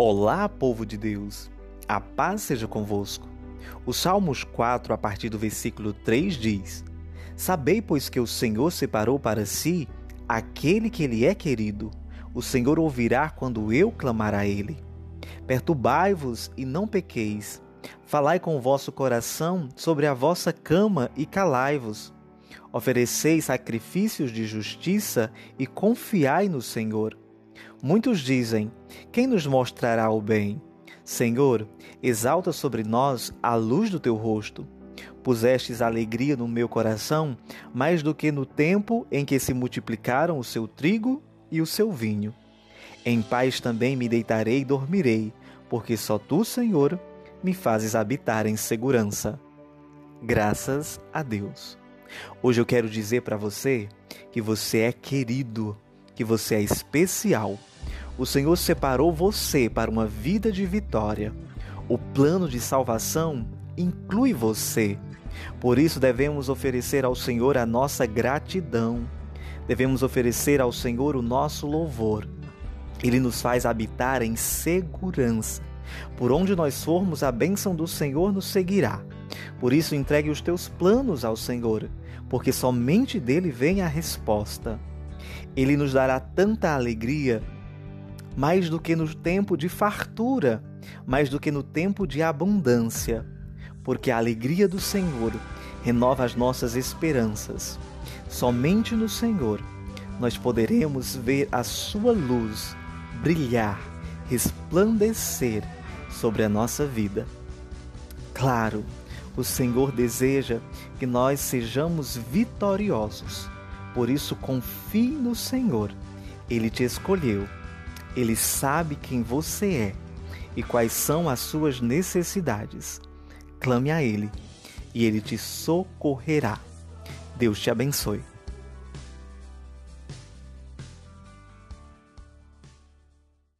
Olá, povo de Deus, a paz seja convosco. O Salmos 4, a partir do versículo 3 diz: Sabei, pois, que o Senhor separou para si aquele que lhe é querido. O Senhor ouvirá quando eu clamar a ele. Perturbai-vos e não pequeis. Falai com o vosso coração sobre a vossa cama e calai-vos. Ofereceis sacrifícios de justiça e confiai no Senhor. Muitos dizem: Quem nos mostrará o bem? Senhor, exalta sobre nós a luz do teu rosto. Pusestes alegria no meu coração, mais do que no tempo em que se multiplicaram o seu trigo e o seu vinho. Em paz também me deitarei e dormirei, porque só tu, Senhor, me fazes habitar em segurança. Graças a Deus. Hoje eu quero dizer para você que você é querido, que você é especial o Senhor separou você para uma vida de vitória. O plano de salvação inclui você. Por isso devemos oferecer ao Senhor a nossa gratidão. Devemos oferecer ao Senhor o nosso louvor. Ele nos faz habitar em segurança. Por onde nós formos, a bênção do Senhor nos seguirá. Por isso, entregue os teus planos ao Senhor, porque somente dele vem a resposta. Ele nos dará tanta alegria mais do que no tempo de fartura, mais do que no tempo de abundância, porque a alegria do Senhor renova as nossas esperanças. Somente no Senhor nós poderemos ver a sua luz brilhar, resplandecer sobre a nossa vida. Claro, o Senhor deseja que nós sejamos vitoriosos. Por isso, confie no Senhor. Ele te escolheu ele sabe quem você é e quais são as suas necessidades. Clame a Ele e Ele te socorrerá. Deus te abençoe.